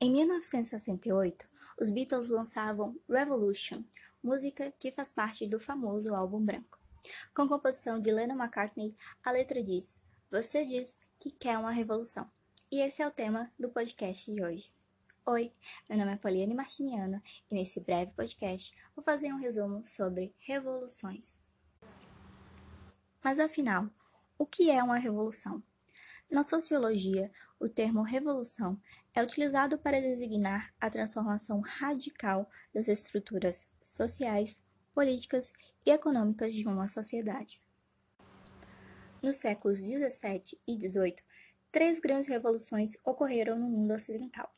Em 1968, os Beatles lançavam Revolution, música que faz parte do famoso álbum branco. Com composição de Lennon McCartney, a letra diz: Você diz que quer uma revolução. E esse é o tema do podcast de hoje. Oi, meu nome é Poliane Martiniano e nesse breve podcast vou fazer um resumo sobre revoluções. Mas afinal, o que é uma revolução? Na sociologia, o termo revolução é utilizado para designar a transformação radical das estruturas sociais, políticas e econômicas de uma sociedade. Nos séculos 17 e 18, três grandes revoluções ocorreram no mundo ocidental.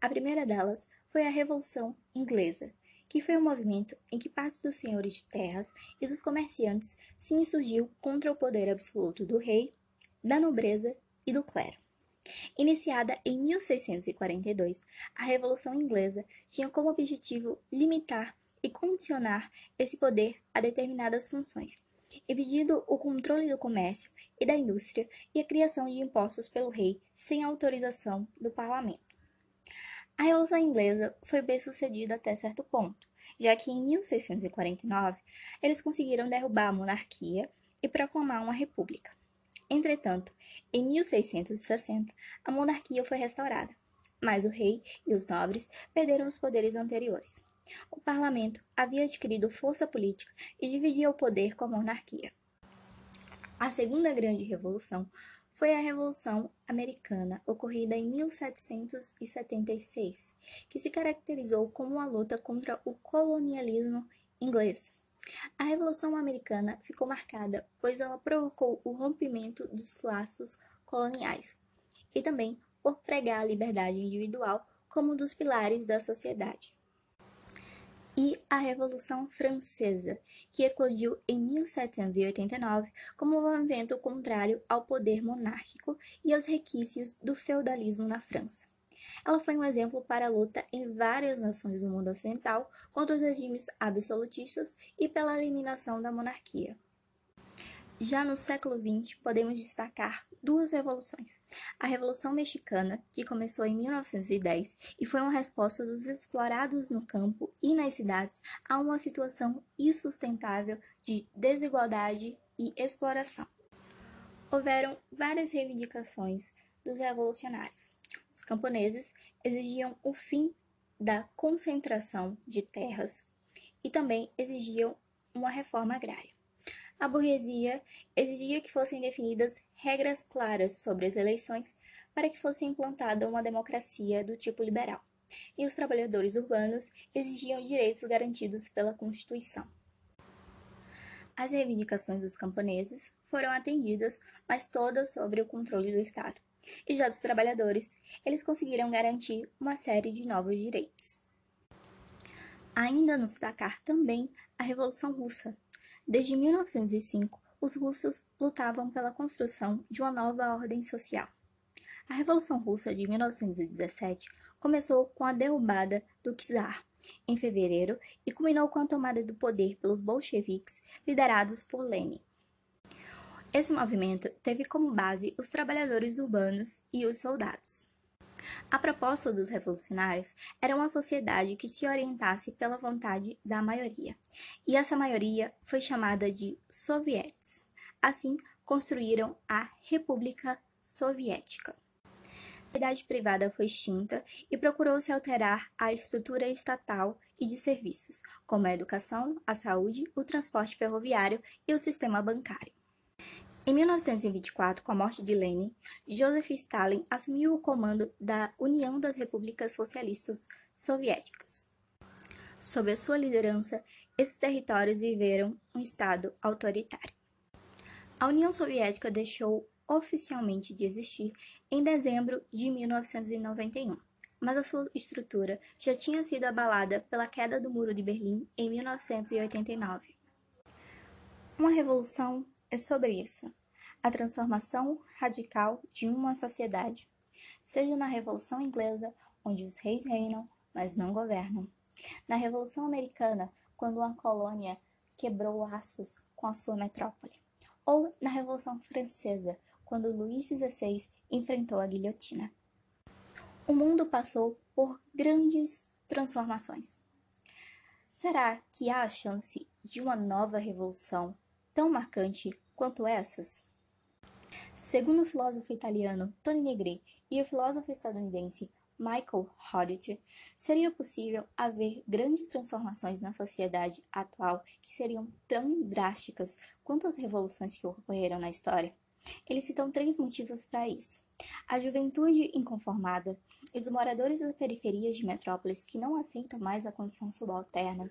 A primeira delas foi a Revolução Inglesa, que foi um movimento em que parte dos senhores de terras e dos comerciantes se insurgiu contra o poder absoluto do rei, da nobreza e do clero. Iniciada em 1642, a Revolução Inglesa tinha como objetivo limitar e condicionar esse poder a determinadas funções, impedindo o controle do comércio e da indústria e a criação de impostos pelo rei sem autorização do parlamento. A Revolução Inglesa foi bem sucedida até certo ponto, já que em 1649 eles conseguiram derrubar a monarquia e proclamar uma república. Entretanto, em 1660, a monarquia foi restaurada, mas o rei e os nobres perderam os poderes anteriores. O parlamento havia adquirido força política e dividia o poder com a monarquia. A segunda grande revolução foi a Revolução Americana, ocorrida em 1776, que se caracterizou como uma luta contra o colonialismo inglês. A Revolução Americana ficou marcada, pois ela provocou o rompimento dos laços coloniais e também por pregar a liberdade individual como um dos pilares da sociedade. E a Revolução Francesa, que eclodiu em 1789 como um movimento contrário ao poder monárquico e aos requisitos do feudalismo na França. Ela foi um exemplo para a luta em várias nações do mundo ocidental contra os regimes absolutistas e pela eliminação da monarquia. Já no século XX, podemos destacar duas revoluções. A Revolução Mexicana, que começou em 1910 e foi uma resposta dos explorados no campo e nas cidades a uma situação insustentável de desigualdade e exploração. Houveram várias reivindicações dos revolucionários. Os camponeses exigiam o fim da concentração de terras e também exigiam uma reforma agrária. A burguesia exigia que fossem definidas regras claras sobre as eleições para que fosse implantada uma democracia do tipo liberal. E os trabalhadores urbanos exigiam direitos garantidos pela Constituição. As reivindicações dos camponeses foram atendidas, mas todas sobre o controle do Estado. E já dos trabalhadores, eles conseguiram garantir uma série de novos direitos. Ainda nos destacar também a Revolução Russa. Desde 1905, os russos lutavam pela construção de uma nova ordem social. A Revolução Russa de 1917 começou com a derrubada do czar em fevereiro e culminou com a tomada do poder pelos bolcheviques liderados por Lenin. Esse movimento teve como base os trabalhadores urbanos e os soldados. A proposta dos revolucionários era uma sociedade que se orientasse pela vontade da maioria, e essa maioria foi chamada de sovietes. Assim, construíram a República Soviética. A propriedade privada foi extinta e procurou-se alterar a estrutura estatal e de serviços, como a educação, a saúde, o transporte ferroviário e o sistema bancário. Em 1924, com a morte de Lenin, Joseph Stalin assumiu o comando da União das Repúblicas Socialistas Soviéticas. Sob a sua liderança, esses territórios viveram um estado autoritário. A União Soviética deixou oficialmente de existir em dezembro de 1991, mas a sua estrutura já tinha sido abalada pela queda do Muro de Berlim em 1989. Uma revolução é sobre isso, a transformação radical de uma sociedade, seja na Revolução Inglesa, onde os reis reinam, mas não governam, na Revolução Americana, quando uma colônia quebrou laços com a sua metrópole, ou na Revolução Francesa, quando Luís XVI enfrentou a guilhotina. O mundo passou por grandes transformações. Será que há a chance de uma nova revolução tão marcante quanto essas? Segundo o filósofo italiano Tony Negri e o filósofo estadunidense Michael Hoddit, seria possível haver grandes transformações na sociedade atual que seriam tão drásticas quanto as revoluções que ocorreram na história? Eles citam três motivos para isso: a juventude inconformada, os moradores das periferias de metrópoles que não aceitam mais a condição subalterna.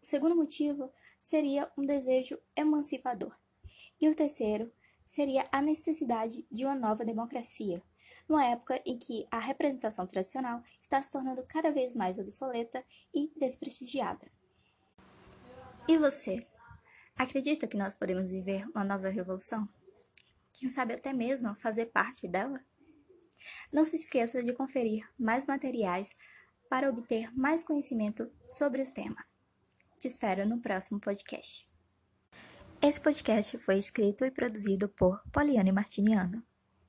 O segundo motivo seria um desejo emancipador. E o terceiro seria a necessidade de uma nova democracia, numa época em que a representação tradicional está se tornando cada vez mais obsoleta e desprestigiada. E você? Acredita que nós podemos viver uma nova revolução? Quem sabe até mesmo fazer parte dela? Não se esqueça de conferir mais materiais para obter mais conhecimento sobre o tema. Te espero no próximo podcast. Esse podcast foi escrito e produzido por Poliane Martiniano.